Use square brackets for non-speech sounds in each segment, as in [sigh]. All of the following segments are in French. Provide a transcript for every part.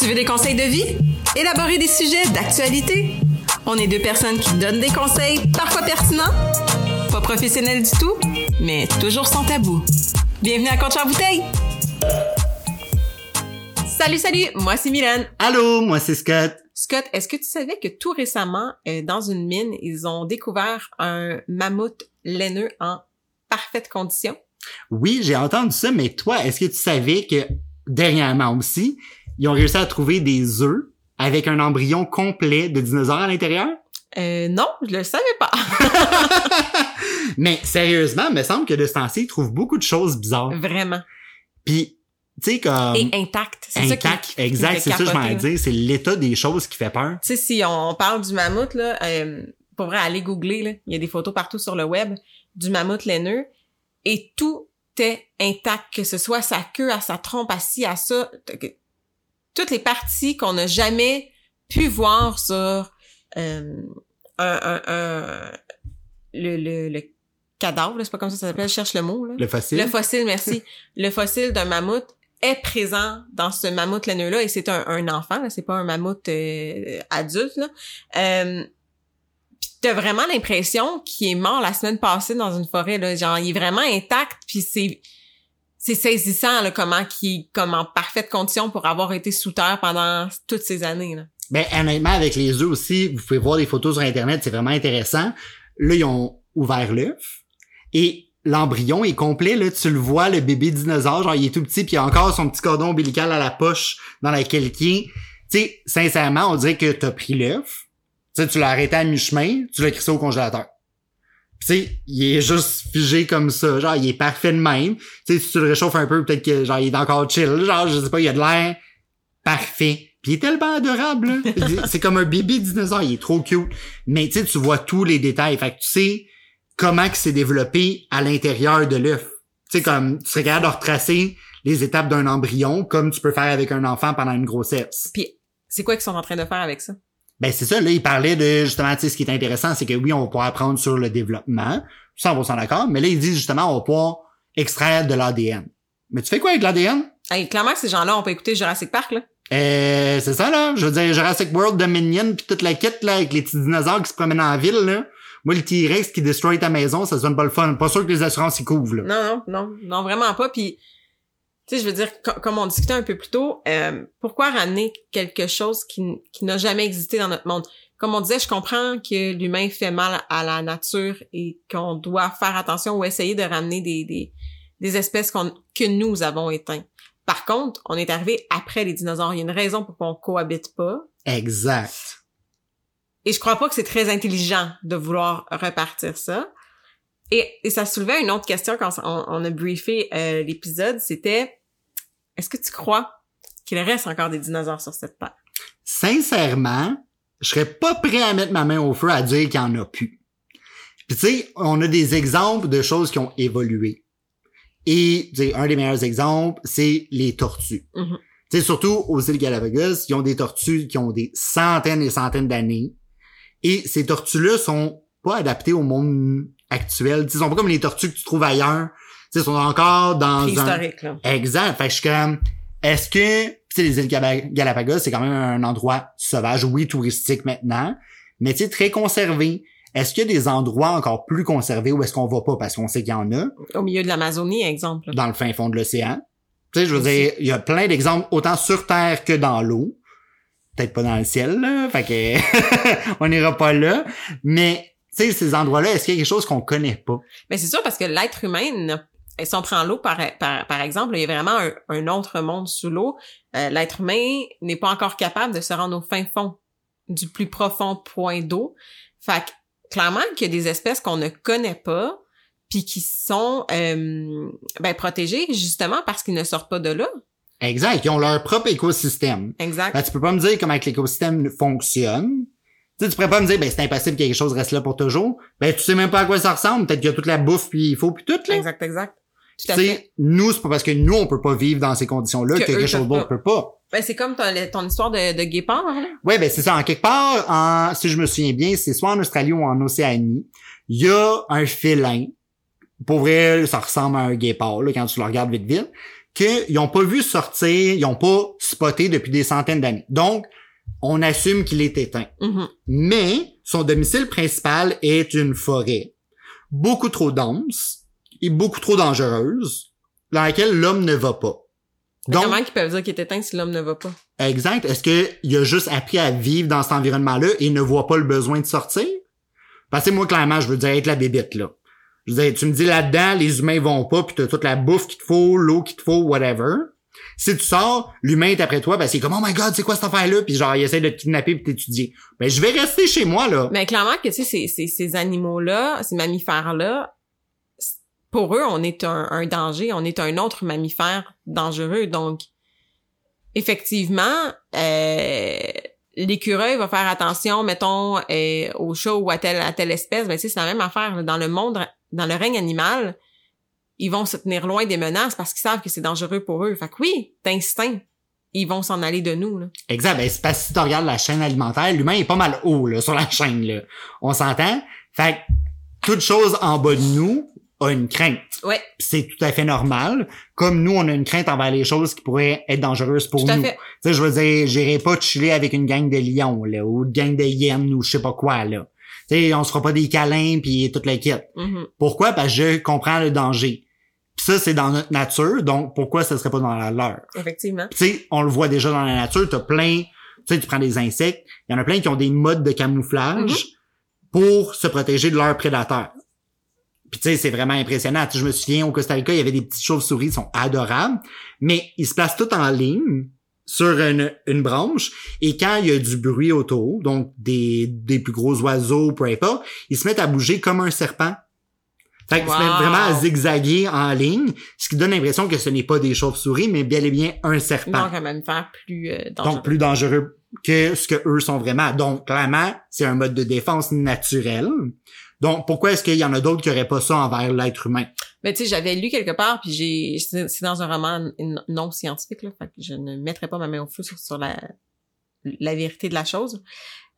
Tu veux des conseils de vie? Élaborer des sujets d'actualité? On est deux personnes qui donnent des conseils, parfois pertinents, pas professionnels du tout, mais toujours sans tabou. Bienvenue à Contre bouteille! Salut, salut! Moi, c'est Mylène. Allô, moi, c'est Scott. Scott, est-ce que tu savais que tout récemment, euh, dans une mine, ils ont découvert un mammouth laineux en parfaite condition? Oui, j'ai entendu ça, mais toi, est-ce que tu savais que dernièrement aussi, ils ont réussi à trouver des œufs avec un embryon complet de dinosaure à l'intérieur? Euh, non, je le savais pas. [laughs] mais sérieusement, il me semble que de ce temps-ci, ils trouvent beaucoup de choses bizarres. Vraiment. Puis, tu sais, comme... Et intact. C'est intact, ça qui, exact, c'est ça que je m'en dire. C'est l'état des choses qui fait peur. Tu sais, si on parle du mammouth, là, euh, pour vrai, aller googler, là, il y a des photos partout sur le web du mammouth laineux et tout est intact, que ce soit sa queue, à sa trompe, à ci, à ça. Toutes les parties qu'on n'a jamais pu voir sur euh, un, un, un, le, le, le cadavre, c'est pas comme ça ça s'appelle, je cherche le mot. Là. Le fossile. Le fossile, merci. le fossile d'un mammouth est présent dans ce mammouth laineux-là et c'est un, un enfant, c'est pas un mammouth euh, adulte. Là. Euh, t'as vraiment l'impression qu'il est mort la semaine passée dans une forêt là genre il est vraiment intact puis c'est c'est saisissant là, comment qui comme en parfaite condition pour avoir été sous terre pendant toutes ces années là. Ben honnêtement avec les œufs aussi, vous pouvez voir des photos sur internet, c'est vraiment intéressant. Là ils ont ouvert l'œuf et l'embryon est complet là, tu le vois le bébé dinosaure, genre il est tout petit puis il a encore son petit cordon ombilical à la poche dans laquelle il est. Tu sais, sincèrement, on dirait que t'as pris l'œuf, tu l'as arrêté à mi-chemin, tu l'as crissé au congélateur. Tu sais, il est juste figé comme ça, genre il est parfait de même. Tu sais, si tu le réchauffes un peu, peut-être que genre il est encore chill, genre je sais pas, il a de l'air parfait. Puis il est tellement adorable, [laughs] c'est comme un bébé dinosaure, il est trop cute. Mais tu sais, tu vois tous les détails, fait que tu sais comment que c'est développé à l'intérieur de l'œuf. Tu sais, comme tu serais capable de retracer les étapes d'un embryon comme tu peux faire avec un enfant pendant une grossesse. Puis c'est quoi qu'ils sont en train de faire avec ça? Ben c'est ça, là, il parlait de justement, tu sais, ce qui est intéressant, c'est que oui, on va pouvoir apprendre sur le développement, 100% d'accord, mais là, il dit justement, on va pouvoir extraire de l'ADN. Mais tu fais quoi avec l'ADN? Hey, clairement, ces gens-là, on peut écouter Jurassic Park, là. Euh, c'est ça, là. Je veux dire, Jurassic World, Dominion, puis toute la quête, là, avec les petits dinosaures qui se promènent en ville, là. Moi, le T-Rex qui destroy ta maison, ça sonne pas le fun. Pas sûr que les assurances y couvrent, là. Non, non, non, non, vraiment pas. Puis, tu sais, je veux dire, comme on discutait un peu plus tôt, euh, pourquoi ramener quelque chose qui, qui n'a jamais existé dans notre monde? Comme on disait, je comprends que l'humain fait mal à la nature et qu'on doit faire attention ou essayer de ramener des, des, des espèces que nous avons éteintes. Par contre, on est arrivé après les dinosaures. Il y a une raison pour qu'on cohabite pas. Exact. Et je crois pas que c'est très intelligent de vouloir repartir ça. Et, et ça soulevait une autre question quand on, on a briefé euh, l'épisode, c'était est-ce que tu crois qu'il reste encore des dinosaures sur cette terre? Sincèrement, je serais pas prêt à mettre ma main au feu à dire qu'il y en a plus. Puis tu sais, on a des exemples de choses qui ont évolué. Et un des meilleurs exemples, c'est les tortues. Mm -hmm. Tu sais, surtout aux îles Galapagos, ils ont des tortues qui ont des centaines et centaines d'années. Et ces tortues-là sont pas adaptées au monde actuel. Ils sont pas comme les tortues que tu trouves ailleurs. Ils sont encore dans un... Là. Exact. Fait que je suis comme, est-ce que, tu sais, les îles Galapagos, c'est quand même un endroit sauvage, oui, touristique maintenant, mais tu sais, très conservé. Est-ce qu'il y a des endroits encore plus conservés où est-ce qu'on va pas? Parce qu'on sait qu'il y en a? Au milieu de l'Amazonie, exemple. Dans le fin fond de l'océan. Tu sais, je veux dire, il y a plein d'exemples autant sur Terre que dans l'eau. Peut-être pas dans le ciel, là. Fait que, [laughs] on n'ira pas là. Mais, tu sais, ces endroits-là, est-ce qu'il y a quelque chose qu'on connaît pas? Mais c'est sûr parce que l'être humain si on prend l'eau par, par, par exemple, il y a vraiment un, un autre monde sous l'eau. Euh, L'être humain n'est pas encore capable de se rendre au fin fond du plus profond point d'eau. Fait que, clairement qu'il y a des espèces qu'on ne connaît pas puis qui sont euh, ben, protégées justement parce qu'ils ne sortent pas de là. Exact, ils ont leur propre écosystème. Exact. Ben, tu peux pas me dire comment l'écosystème fonctionne. Tu, sais, tu pourrais pas me dire, ben, c'est impossible que quelque chose reste là pour toujours. Ben, tu sais même pas à quoi ça ressemble. Peut-être qu'il y a toute la bouffe puis il faut puis tout, là. Exact, exact. Tu sais, nous, c'est pas parce que nous, on peut pas vivre dans ces conditions-là que, Que quelque chose peuvent d'autre pas. peut pas. Ben, c'est comme ton, ton histoire de, de guépard, là. Ouais, ben, c'est ça. En quelque part, en, si je me souviens bien, c'est soit en Australie ou en Océanie. Il y a un félin. Pour vrai, ça ressemble à un guépard, là, quand tu le regardes vite vite. qu'ils n'ont pas vu sortir, ils n'ont pas spoté depuis des centaines d'années. Donc, on assume qu'il est éteint. Mhm. Mais son domicile principal est une forêt beaucoup trop dense et beaucoup trop dangereuse dans laquelle l'homme ne va pas. Donc, Comment qu'ils peuvent dire qu'il est éteint si l'homme ne va pas? exact, est-ce qu'il a juste appris à vivre dans cet environnement-là et ne voit pas le besoin de sortir? Parce que moi, clairement, je veux dire être la bébête, là. Je veux dire, tu me dis là-dedans, les humains vont pas, puis t'as toute la bouffe qu'il te faut, l'eau qu'il te faut, whatever. Si tu sors, l'humain est après toi, ben c'est comme, oh my god, c'est quoi cette affaire-là? Puis genre, il essaie de te kidnapper puis t'étudier. Ben, je vais rester chez moi, là. Mais clairement que, tu sais, ces, ces, ces animaux-là, ces mammifères-là, pour eux, on est un, danger, on est un autre mammifère dangereux. Donc, effectivement, euh, l'écureuil va faire attention, mettons, euh, au chat ou à telle, à telle espèce. Ben, tu sais, c'est la même affaire. Dans le monde, dans le règne animal, ils vont se tenir loin des menaces parce qu'ils savent que c'est dangereux pour eux. Fait que oui, d'instinct, ils vont s'en aller de nous. Là. Exact. Ben, c'est parce que si tu regardes la chaîne alimentaire, l'humain est pas mal haut, sur la [laughs] chaîne. On s'entend? Fait que toute chose en bas de nous a une crainte. Ouais, C'est tout à fait normal. Comme nous, on a une crainte envers les choses qui pourraient être dangereuses pour tout à nous. Tu sais, je veux dire, j'irai pas chiller avec une gang de lions, là, ou une gang de hyènes, ou je sais pas quoi, là. Tu sais, on se fera pas des câlins puis toute la quête. Mhm. Pourquoi? Parce que je comprends le danger. Pis ça, c'est dans notre nature, donc pourquoi ça serait pas dans la leur? Effectivement. tu sais, on le voit déjà dans la nature, t'as plein, tu sais, tu prends des insectes, il y en a plein qui ont des modes de camouflage Mm-hmm. pour se protéger de leurs prédateurs. Puis tu sais, c'est vraiment impressionnant. Je me souviens, au Costa Rica, il y avait des petites chauves-souris, ils sont adorables, mais ils se placent tous en ligne sur une, une branche, et quand il y a du bruit autour, donc des, des plus gros oiseaux, peu importe, ils se mettent à bouger comme un serpent. Fait qu'ils se mettent vraiment à zigzaguer en ligne, ce qui donne l'impression que ce n'est pas des chauves-souris, mais bel et bien un serpent. Donc, un mammifère plus euh, dangereux. Donc plus dangereux que ce que eux sont vraiment. Donc clairement, c'est un mode de défense naturel. Donc pourquoi est-ce qu'il y en a d'autres qui auraient pas ça envers l'être humain? Mais tu sais, j'avais lu quelque part, puis j'ai, c'est dans un roman non scientifique là, fait que je ne mettrai pas ma main au feu sur, sur la la vérité de la chose.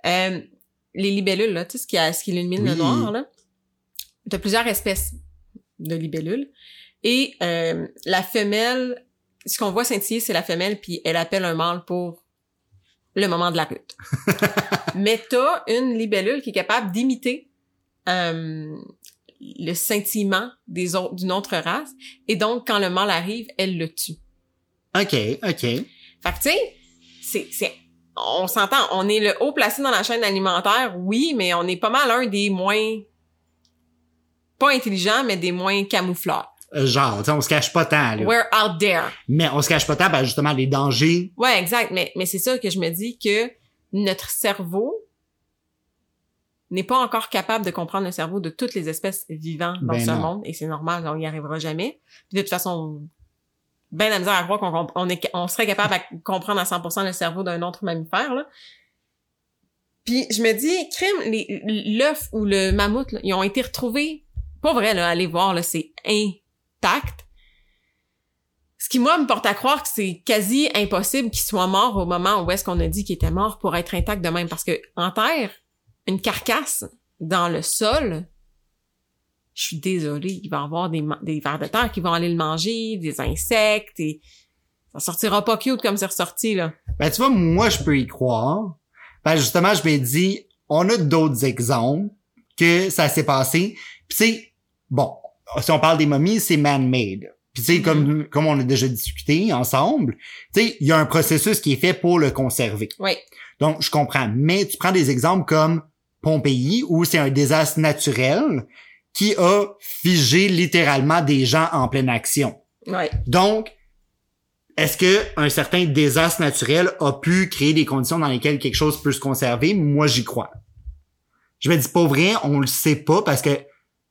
Euh, les libellules là, tu sais ce qui a, ce qui illumine le noir là, t'as plusieurs espèces de libellules et euh, la femelle, ce qu'on voit scintiller, c'est la femelle, puis elle appelle un mâle pour le moment de la lutte. [laughs] Mais t'as une libellule qui est capable d'imiter euh, le scintillement des autres d'une autre race et donc quand le mâle arrive elle le tue Ok, ok. fait que tu sais c'est c'est on s'entend on est le haut placé dans la chaîne alimentaire oui mais on est pas mal un des moins pas intelligents mais des moins camoufleurs Euh, Genre, tu sais, on se cache pas tant là. we're out there Mais on se cache pas tant, ben justement les dangers. ouais exact mais mais c'est ça que je me dis que notre cerveau n'est pas encore capable de comprendre le cerveau de toutes les espèces vivantes dans Ben ce non. monde et c'est normal, on n'y arrivera jamais. Puis de toute façon, ben la misère à croire qu'on on est on serait capable de comprendre à 100% le cerveau d'un autre mammifère là. Puis je me dis crime les l'œuf ou le mammouth là, ils ont été retrouvés pas vrai là, allez voir là, c'est intact. Ce qui, moi, me porte à croire que c'est quasi impossible qu'il soit mort au moment où est-ce qu'on a dit qu'il était mort pour être intact de même. Parce que en terre, une carcasse dans le sol, je suis désolée, il va y avoir des, des vers de terre qui vont aller le manger, des insectes, et ça sortira pas cute comme c'est ressorti, là. Ben tu vois, moi je peux y croire. Ben justement, je me dis, on a d'autres exemples que ça s'est passé. Puis c'est bon, si on parle des momies, c'est man-made. Puis tu sais, comme comme on a déjà discuté ensemble, tu sais, il y a un processus qui est fait pour le conserver. Oui. Donc, je comprends. Mais tu prends des exemples comme Pompéi, où c'est un désastre naturel qui a figé littéralement des gens en pleine action. Donc, est-ce que un certain désastre naturel a pu créer des conditions dans lesquelles quelque chose peut se conserver? Moi, j'y crois. Je me dis pas vrai, on le sait pas parce que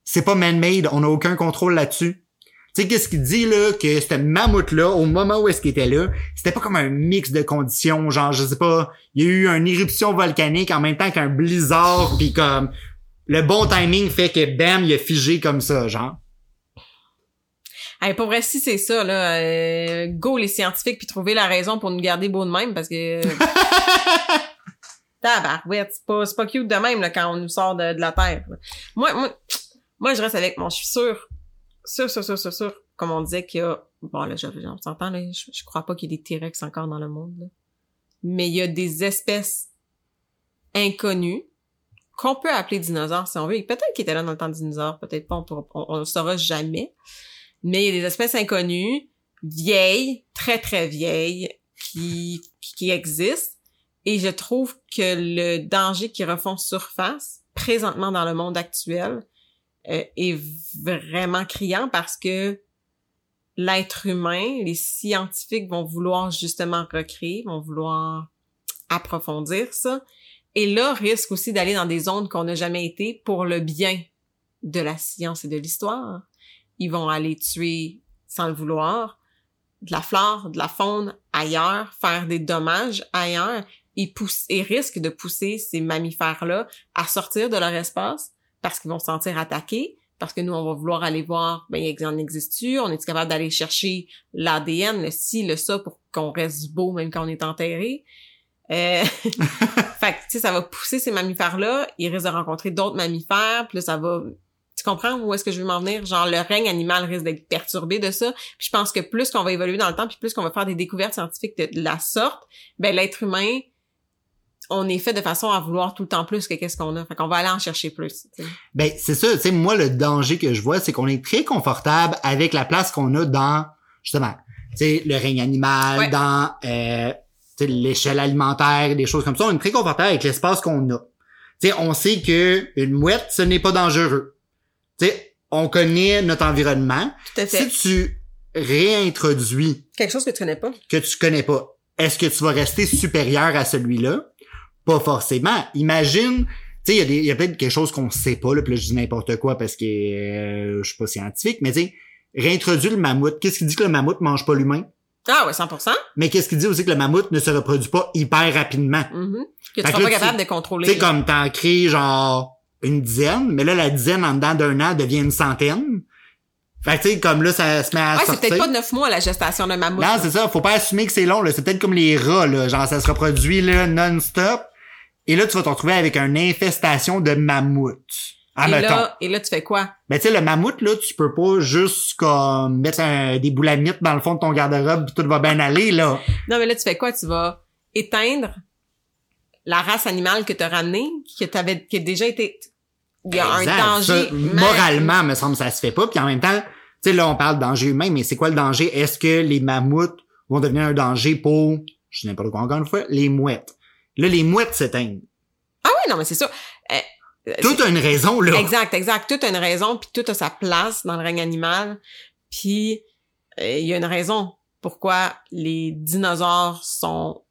c'est pas man-made, on n'a aucun contrôle là-dessus. Tu sais, qu'est-ce qu'il dit, là, que ce mammouth-là, au moment où est-ce qu'il était là, c'était pas comme un mix de conditions, genre, je sais pas, il y a eu une éruption volcanique en même temps qu'un blizzard, puis comme, le bon timing fait que, bam, il a figé comme ça, genre. Hey, pour vrai, si c'est ça, là, euh, go les scientifiques puis trouver la raison pour nous garder beau de même parce que. [laughs] Tabarouette, c'est pas, c'est pas cute de même là, quand on nous sort de, de la Terre. là. Moi, moi, moi, je reste avec mon. Je suis sûre, sûre, sûre, sûre, sûre, sûre comme on disait qu'il y a, bon là, on s'entend, là, je, je crois pas qu'il y ait des T-Rex encore dans le monde, là. mais il y a des espèces inconnues qu'on peut appeler dinosaures si on veut. Peut-être qu'ils étaient là dans le temps des dinosaures, peut-être pas, on, pourra- on le saura jamais. Mais il y a des espèces inconnues, vieilles, très très vieilles, qui, qui existent. Et je trouve que le danger qui refont surface présentement dans le monde actuel euh, est vraiment criant parce que l'être humain, les scientifiques vont vouloir justement recréer, vont vouloir approfondir ça. Et là, risque aussi d'aller dans des zones qu'on n'a jamais été pour le bien de la science et de l'histoire. Ils vont aller tuer sans le vouloir de la flore, de la faune ailleurs, faire des dommages ailleurs et, pousse, et risquent de pousser ces mammifères-là à sortir de leur espace parce qu'ils vont se sentir attaqués, parce que nous, on va vouloir aller voir, ben, il en existe-tu, on est capable d'aller chercher l'ADN, le ci, le ça, pour qu'on reste beau même quand on est enterré? Euh... [laughs] fait que, tu sais, ça va pousser ces mammifères-là, ils risquent de rencontrer d'autres mammifères, puis là, ça va... Tu comprends où est-ce que je veux m'en venir? Genre, le règne animal risque d'être perturbé de ça. Puis je pense que plus qu'on va évoluer dans le temps, puis plus qu'on va faire des découvertes scientifiques de, de la sorte, ben l'être humain, on est fait de façon à vouloir tout le temps plus que qu'est-ce qu'on a. Fait qu'on va aller en chercher plus. tu sais. Ben, c'est ça, tu sais, moi, le danger que je vois, c'est qu'on est très confortable avec la place qu'on a dans, justement, tu sais, le règne animal, Ouais. dans, euh, tu sais, l'échelle alimentaire, des choses comme ça. On est très confortable avec l'espace qu'on a. Tu sais, on sait que une mouette, ce n'est pas dangereux. Tu sais, on connaît notre environnement. Tout à fait. Si tu réintroduis Quelque chose que tu connais pas. que tu connais pas, est-ce que tu vas rester supérieur à celui-là? Pas forcément. Imagine, tu sais, il y a, a peut-être quelque chose qu'on sait pas, là, puis là, je dis n'importe quoi parce que euh, je suis pas scientifique, mais tu sais, réintroduire le mammouth. Qu'est-ce qui dit que le mammouth mange pas l'humain? Ah ouais, 100%. Mais qu'est-ce qui dit aussi que le mammouth ne se reproduit pas hyper rapidement? Mhm. Que tu seras pas tu- capable de Tu contrôler. sais, comme t'en crées genre une dizaine, mais là, la dizaine en dedans d'un an devient une centaine. Fait que tu sais, comme là, ça se met à Ouais, c'est peut-être pas neuf mois la gestation d'un mammouth. Non, c'est ça. Faut pas assumer que c'est long. là. C'est peut-être comme les rats. Là. Genre, ça se reproduit là, non-stop. Et là, tu vas te retrouver avec une infestation de mammouths. Ah, et, là, et là, tu fais quoi? Ben, tu sais, le mammouth, là, tu peux pas juste comme mettre un- des boulamites dans le fond de ton garde-robe pis tout va bien aller, là. Non, mais là, tu fais quoi? Tu vas éteindre la race animale que tu as ramenée, que t'avais, qui a déjà été... Il y a Exact. un danger... Ça, moralement, me semble, ça se fait pas. Puis en même temps, tu sais, là, on parle de danger humain, mais c'est quoi le danger? Est-ce que les mammouths vont devenir un danger pour, je sais n'importe quoi encore une fois, les mouettes? Là, les mouettes s'éteignent. Ah oui, non, mais c'est ça. Euh, euh, Tout a une raison, là. Exact, exact. Tout a une raison, puis tout a sa place dans le règne animal. Puis euh, il y a une raison pourquoi les dinosaures sont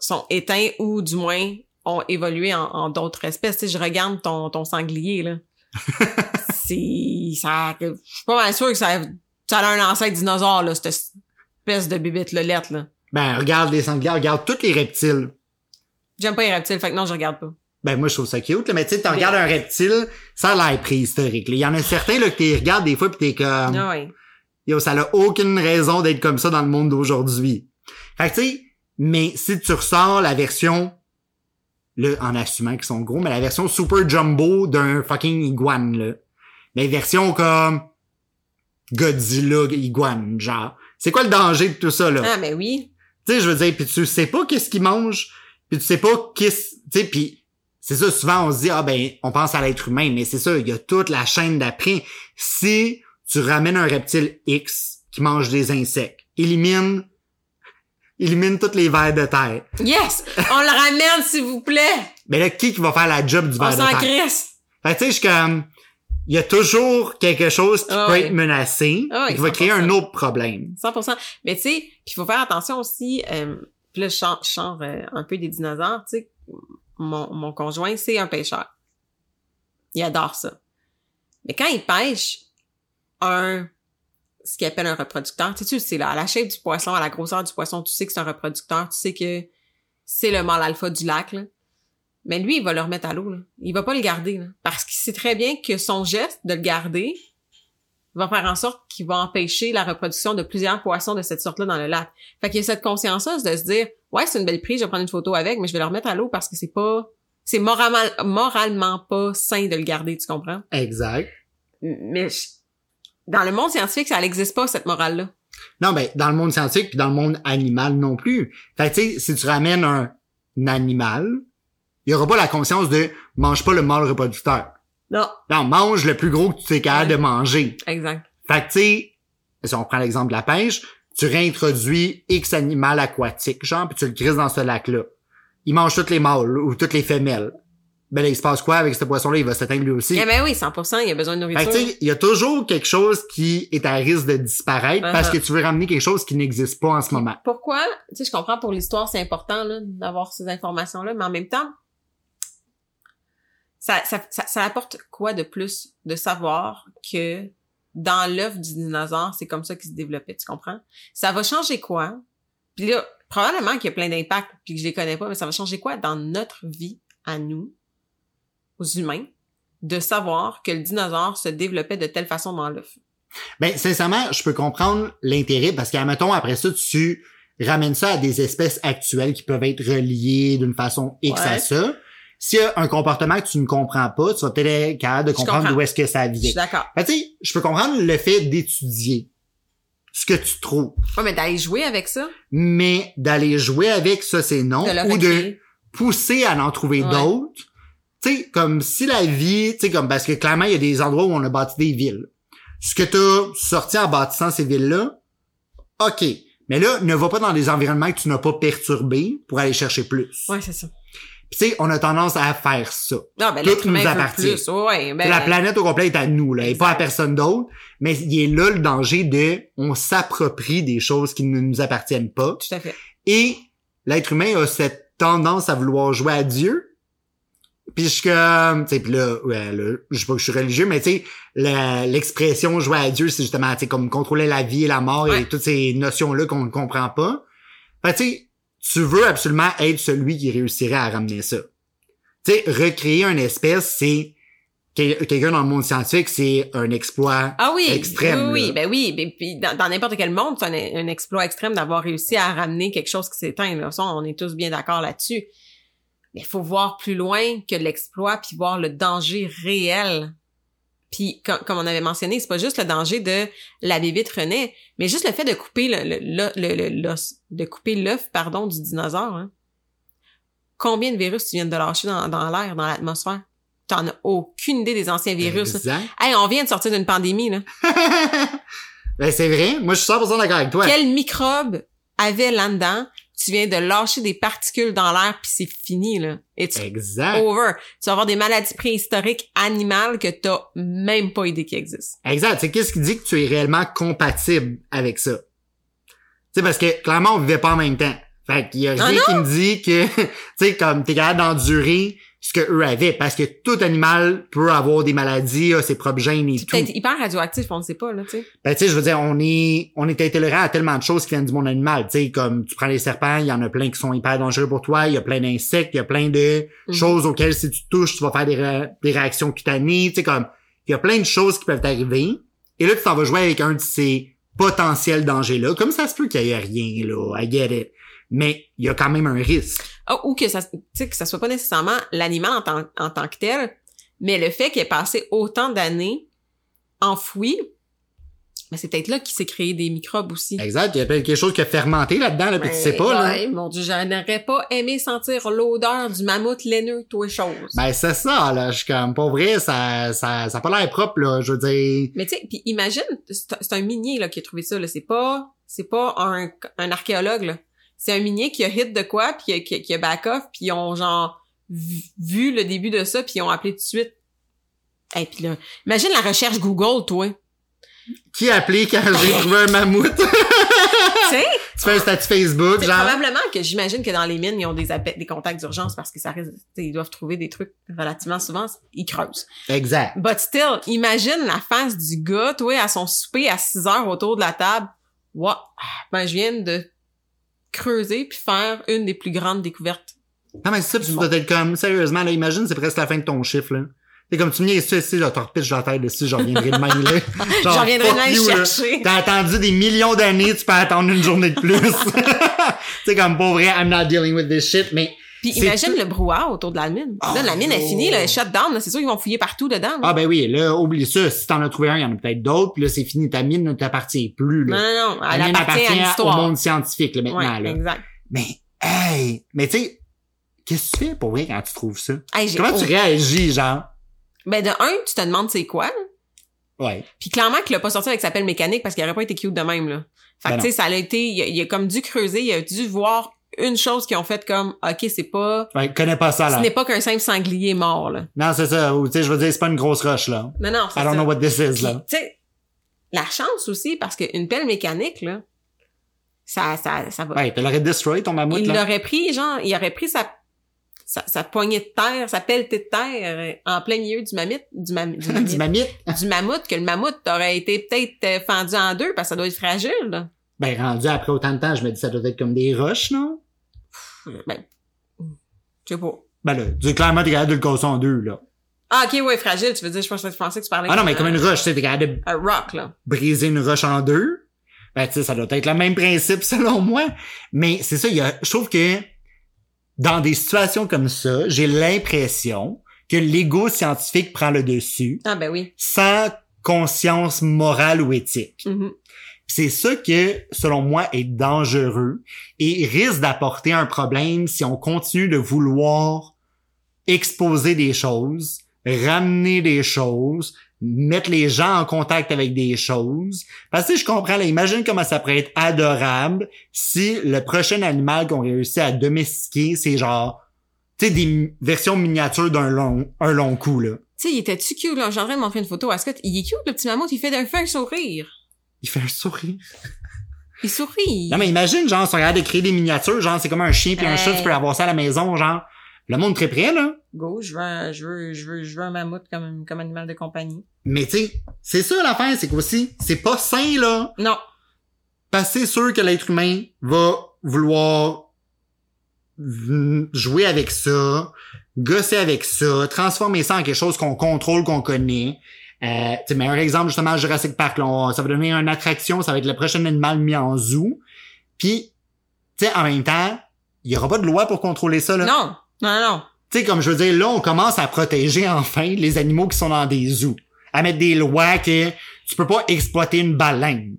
sont éteints ou du moins ont évolué en, en d'autres espèces. Tu sais, je regarde ton, ton sanglier là. [laughs] c'est ça. Je suis pas mal sûr que ça, ça a un ancêtre dinosaure là, cette espèce de bébête lolette là. Ben, regarde les sangliers, regarde tous les reptiles. J'aime pas les reptiles, fait que non, je regarde pas. Ben, moi, je trouve ça cute, là. Mais tu sais, tu Mais- regardes un reptile, ça a l'air préhistorique. Il y en a certains, là, que tu regardes des fois pis t'es comme, Ah ouais. yo, ça n'a aucune raison d'être comme ça dans le monde d'aujourd'hui. Fait que tu sais, mais si tu ressors la version, là, en assumant qu'ils sont gros, mais la version super jumbo d'un fucking iguane, là. Mais version comme Godzilla iguane, genre. C'est quoi le danger de tout ça, là? Ah mais oui. Tu sais, je veux dire, puis tu sais pas qu'est-ce qu'ils mangent, puis tu sais pas qu'est-ce, tu sais, puis c'est ça, souvent on se dit, ah ben, on pense à l'être humain, mais c'est ça, il y a toute la chaîne d'après. Si tu ramènes un reptile X qui mange des insectes, élimine, élimine toutes les vers de terre. Yes! On le ramène, s'il vous plaît! Mais là, qui qui va faire la job du On ver de s'en terre? crisse! Fait tu sais, je suis comme, il y a toujours quelque chose qui Ah peut être menacé, Ah qui va créer 100%. un autre problème. 100%. Mais tu sais, il faut faire attention aussi, euh, puis là, je sors, je sors, euh, un peu des dinosaures, tu sais, mon, mon conjoint, c'est un pêcheur. Il adore ça. Mais quand il pêche un, ce qu'il appelle un reproducteur, tu sais, tu sais, là, à la shape du poisson, à la grosseur du poisson, tu sais que c'est un reproducteur, tu sais que c'est le mâle alpha du lac, là. Mais lui, il va le remettre à l'eau, là. Il va pas le garder, là. Parce qu'il sait très bien que son geste de le garder va faire en sorte qu'il va empêcher la reproduction de plusieurs poissons de cette sorte-là dans le lac. Fait qu'il y a cette conscience-là de se dire, ouais, c'est une belle prise, je vais prendre une photo avec, mais je vais le remettre à l'eau parce que c'est pas, c'est moralement, moralement pas sain de le garder, tu comprends? Exact. Mais je- dans le monde scientifique, ça n'existe pas, cette morale-là. Non, ben, dans le monde scientifique puis dans le monde animal non plus. Fait que, tu sais, si tu ramènes un, animal, il y aura pas la conscience de mange pas le mâle reproducteur. Non. Non, mange le plus gros que tu es capable Ouais. de manger. Exact. Fait que, tu sais, si on prend l'exemple de la pêche, tu réintroduis X animal aquatique, genre, puis tu le crises dans ce lac-là. Il mange toutes les mâles ou toutes les femelles. Ben là, il se passe quoi avec ce poisson-là? Il va s'éteindre lui aussi. Eh ben oui, 100%, il a besoin de Fait nourriture. que, tu sais, il y a toujours quelque chose qui est à risque de disparaître parce Uh-huh. que tu veux ramener quelque chose qui n'existe pas en ce moment. Pourquoi? Tu sais, je comprends pour l'histoire, c'est important là, d'avoir ces informations-là, mais en même temps, ça, ça, ça, ça apporte quoi de plus de savoir que dans l'œuf du dinosaure, c'est comme ça qu'il se développait, tu comprends? Ça va changer quoi? Puis là, probablement qu'il y a plein d'impacts, puis que je les connais pas, mais ça va changer quoi dans notre vie à nous, aux humains, de savoir que le dinosaure se développait de telle façon dans l'œuf? Ben, sincèrement, je peux comprendre l'intérêt parce qu'admettons, après ça, tu ramènes ça à des espèces actuelles qui peuvent être reliées d'une façon X à ça. S'il y a un comportement que tu ne comprends pas, tu vas peut-être être capable de comprendre d'où est-ce que ça Je suis vient. d'accord. Fait tu sais, je peux comprendre le fait d'étudier ce que tu trouves, Ouais, mais d'aller jouer avec ça, mais d'aller jouer avec ça, c'est non. de Ou de pousser à en trouver Ouais. d'autres. Tu sais, comme si la vie, tu sais, comme, parce que clairement, il y a des endroits où on a bâti des villes. Ce que t'as sorti en bâtissant ces villes-là, OK. Mais là, ne va pas dans des environnements que tu n'as pas perturbés pour aller chercher plus. Ouais, c'est ça. Puis tu sais, on a tendance à faire ça. Non, ben, Tout nous appartient. plus. Ouais, ben, la planète au complet est à nous, là, et pas à personne d'autre. Mais il est là le danger de, on s'approprie des choses qui ne nous appartiennent pas. Tout à fait. Et l'être humain a cette tendance à vouloir jouer à Dieu. Puis je suis comme, tu sais, puis là, ouais, là, je sais pas que je suis religieux, mais tu sais, l'expression jouer à Dieu, c'est justement, tu sais, comme contrôler la vie et la mort Ouais. et toutes ces notions-là qu'on ne comprend pas. Fait tu sais, tu veux absolument être celui qui réussirait à ramener ça. Tu sais, recréer une espèce, c'est quel- quelqu'un dans le monde scientifique, c'est un exploit. Ah oui, Extrême, oui, oui, ben oui, ben, puis dans dans n'importe quel monde, c'est un, un exploit extrême d'avoir réussi à ramener quelque chose qui s'éteint. Là. Ça, on est tous bien d'accord là-dessus. Mais il faut voir plus loin que l'exploit, puis voir le danger réel. Puis com- comme on avait mentionné, c'est pas juste le danger de la bébite René, mais juste le fait de couper le, le, le, le- le- l'os- de couper l'œuf, pardon, du dinosaure. Hein. Combien de virus tu viens de lâcher dans, dans l'air, dans l'atmosphère? T'en as aucune idée des anciens virus. Exact. Hey, on vient de sortir d'une pandémie, là. [laughs] ben, c'est vrai. Moi, je suis 100% d'accord avec toi. Quel microbe avait là-dedans? Tu viens de lâcher des particules dans l'air puis c'est fini, là. It's Exact. over. Tu vas avoir des maladies préhistoriques animales que t'as même pas idée qu'ils existent. Exact. C'est qu'est-ce qui dit que tu es réellement compatible avec ça? Tu sais, parce que clairement, on vivait pas en même temps. Fait qu'il y a Ah rien qui me dit que, [laughs] tu sais, comme t'es capable d'endurer ce que eux avaient. Parce que tout animal peut avoir des maladies, a ses propres gènes et tout. peut-être hyper radioactif, on ne sait pas, là, tu sais. Ben, tu sais, je veux dire, on est, on est intolérant à tellement de choses qui viennent du monde animal. Tu sais, comme tu prends les serpents, il y en a plein qui sont hyper dangereux pour toi. Il y a plein d'insectes, il y a plein de Mhm. choses auxquelles si tu touches, tu vas faire des, ré- des réactions cutanées. Tu sais, comme, il y a plein de choses qui peuvent t'arriver. Et là, tu t'en vas jouer avec un de ces potentiels dangers-là. Comme ça se peut qu'il y ait rien, là, I get it. Mais il y a quand même un risque. Ah, ou que ça, tu sais, que ça soit pas nécessairement l'animal en tant, en tant que tel, mais le fait qu'il ait passé autant d'années enfoui, mais c'est peut-être là qu'il s'est créé des microbes aussi. Exact. Il y a peut-être quelque chose qui a fermenté là-dedans, là, puis tu sais pas, là. Ben, Ouais, mon dieu, j'aurais pas aimé sentir l'odeur du mammouth laineux, toi, chose. Ben, c'est ça, là. Je suis comme, pour vrai, ça, ça, ça a pas l'air propre, là. Je veux dire, Mais tu sais, puis imagine, c'est c'est un minier là qui a trouvé ça là, c'est pas c'est pas un, un archéologue là. C'est un minier qui a hit de quoi puis qui a, qui a- qui a back off puis ils ont genre vu, le début de ça puis ils ont appelé tout de suite. Et puis là, imagine la recherche Google toi. qui a appelé quand j'ai trouvé un mammouth? [laughs] tu fais un statut Facebook, genre. probablement que j'imagine que dans les mines, ils ont des appels, des contacts d'urgence parce que ça risque, ils doivent trouver des trucs relativement souvent, ils creusent. Exact. But still, imagine la face du gars, toi, à son souper à 6 heures autour de la table. What? Ben, je viens de creuser puis faire une des plus grandes découvertes. Non, mais c'est ça, tu dois être comme, sérieusement, là, imagine, c'est presque la fin de ton chiffre, là. C'est comme tu me niaises ça ici, je te repitche dans la tête dessus, j'en reviendrai demain, là. [laughs] J'en reviendrai demain là. chercher. T'as attendu des millions d'années, tu peux attendre une journée de plus. [laughs] [laughs] c'est comme, pour vrai, I'm not dealing with this shit, mais Puis imagine tout- le brouhaha autour de la mine. Là, la mine est yo. finie, là, shut down. C'est sûr qu'ils vont fouiller partout dedans. là. Ah ben oui, là, oublie ça. Si t'en as trouvé un, il y en a peut-être d'autres. Puis là, c'est fini. Ta mine ne t'appartient plus. non, Là. non, non. Ta Elle mine appartient à au monde scientifique là, maintenant. Ouais, là. exact. Mais, hey! Mais tu sais, qu'est-ce que tu fais pour vrai quand tu trouves ça? Hey, Comment oh. tu réagis, genre? Ben, de un, tu te demandes c'est quoi. Ouais. Puis clairement qu'il a pas sorti avec sa pelle mécanique parce qu'il aurait pas été cute de même, là. Fait que, Ben tu sais, ça a été, il a, il a comme dû creuser, il a dû voir une chose qu'ils ont fait comme, OK, c'est pas, je connais pas ça, ce là. n'est pas qu'un simple sanglier mort, là. Non, c'est ça. Ou, tu sais, je veux dire, c'est pas une grosse roche, là. Non, non, c'est I don't ça. know what this is, là. tu sais, la chance aussi, parce qu'une pelle mécanique, là, ça, ça, ça va. Ouais, tu l'aurais destroy, ton mammouth, il là. l'aurait pris, genre, il aurait pris sa, sa, sa poignée de terre, sa pelletée de terre euh, en plein milieu du mammouth, du, mam- du mammouth, [laughs] Du mammouth. du mammouth, que le mammouth aurait été peut-être euh, fendu en deux parce que ça doit être fragile, là. Ben, rendu après autant de temps, je me dis, ça doit être comme des roches, non? Ben, je sais pas. Ben là, du clairement, t'es capable de le casser en deux, là. Ah, ok, ouais, fragile, tu veux dire, je pensais, je pensais que tu parlais Ah non, mais comme un- une roche, tu sais, t'es capable de Un rock, là. briser une roche en deux. Ben, tu sais, ça doit être le même principe, [laughs] selon moi. Mais c'est ça, il y a, je trouve que dans des situations comme ça, j'ai l'impression que l'ego scientifique prend le dessus Ah, ben oui. sans conscience morale ou éthique. Mhm. C'est ça que, selon moi, est dangereux et risque d'apporter un problème si on continue de vouloir exposer des choses, ramener des choses, mettre les gens en contact avec des choses. Parce que je comprends, là, imagine comment ça pourrait être adorable si le prochain animal qu'on réussit à domestiquer, c'est genre, tu sais, des versions miniatures d'un long, un long coup, là. Tu sais, il était-tu cute, là? De montrer une photo à Scott. Il est cute, le petit mammouth? Il fait d'un fait un sourire. Il fait un sourire. Il sourit. Non, mais imagine, genre, si on regarde de créer des miniatures, genre, c'est comme un chien puis un chat, tu peux avoir ça à la maison, genre. Le monde très près, là. Go, je veux, un, je veux, je veux, je veux un mammouth comme, comme animal de compagnie. Mais tu sais, c'est ça l'affaire, c'est qu'aussi, c'est pas sain, là. Non. Parce que c'est sûr que l'être humain va vouloir jouer avec ça, gosser avec ça, transformer ça en quelque chose qu'on contrôle, qu'on connaît. Euh, meilleur exemple, justement, Jurassic Park, là, on- ça va devenir une attraction, ça va être le prochain animal mis en zoo. Puis, tu sais, en même temps, il y aura pas de loi pour contrôler ça, là. Non. Non, non. Tu sais, comme je veux dire, là, on commence à protéger enfin les animaux qui sont dans des zoos. À mettre des lois que tu peux pas exploiter une baleine.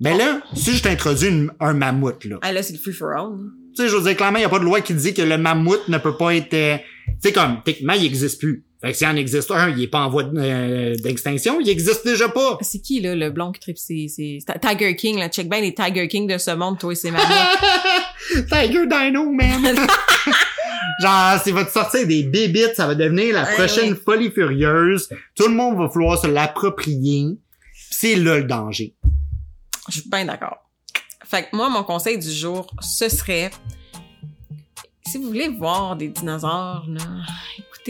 Mais là, si je t'introduis une- un mammouth, là. Ah, là, c'est le free for all. Tu sais, je veux dire, clairement, il y a pas de loi qui dit que le mammouth ne peut pas être... euh, tu sais, comme, techniquement, il existe plus. Fait que s'il en existe un, il est pas en voie euh, d'extinction, il existe déjà pas. C'est qui, là, le blond qui tripe c'est, Tiger King, là. Check bien les Tiger King de ce monde, toi et ses. [laughs] Tiger Dino, man! [laughs] Genre, c'est va te sortir des bébites, ça va devenir la prochaine ouais. folie furieuse. Tout le monde va vouloir se l'approprier. C'est là le danger. Je suis bien d'accord. Fait que moi, mon conseil du jour, ce serait, si vous voulez voir des dinosaures, là,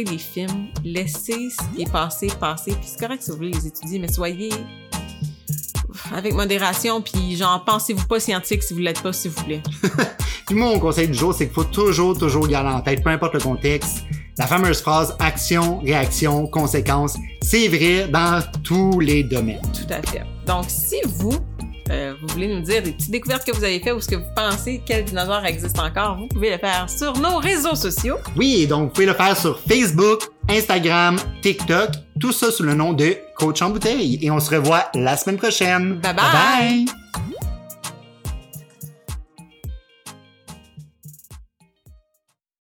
les films, laissez ce qui est passé, passer, puis c'est correct si vous voulez les étudier, mais soyez avec modération, puis genre, pensez-vous pas scientifique si vous l'êtes pas, s'il vous plaît. [laughs] Puis moi, mon conseil du jour, c'est qu'il faut toujours, toujours garder en tête, peu importe le contexte, la fameuse phrase action, réaction, conséquence. C'est vrai dans tous les domaines. Tout à fait. Donc, si vous, euh, vous voulez nous dire des petites découvertes que vous avez faites ou ce que vous pensez quel dinosaure existe encore, vous pouvez le faire sur nos réseaux sociaux. Oui, donc vous pouvez le faire sur Facebook, Instagram, TikTok, tout ça sous le nom de Coach en bouteille. Et on se revoit la semaine prochaine. Bye bye. bye.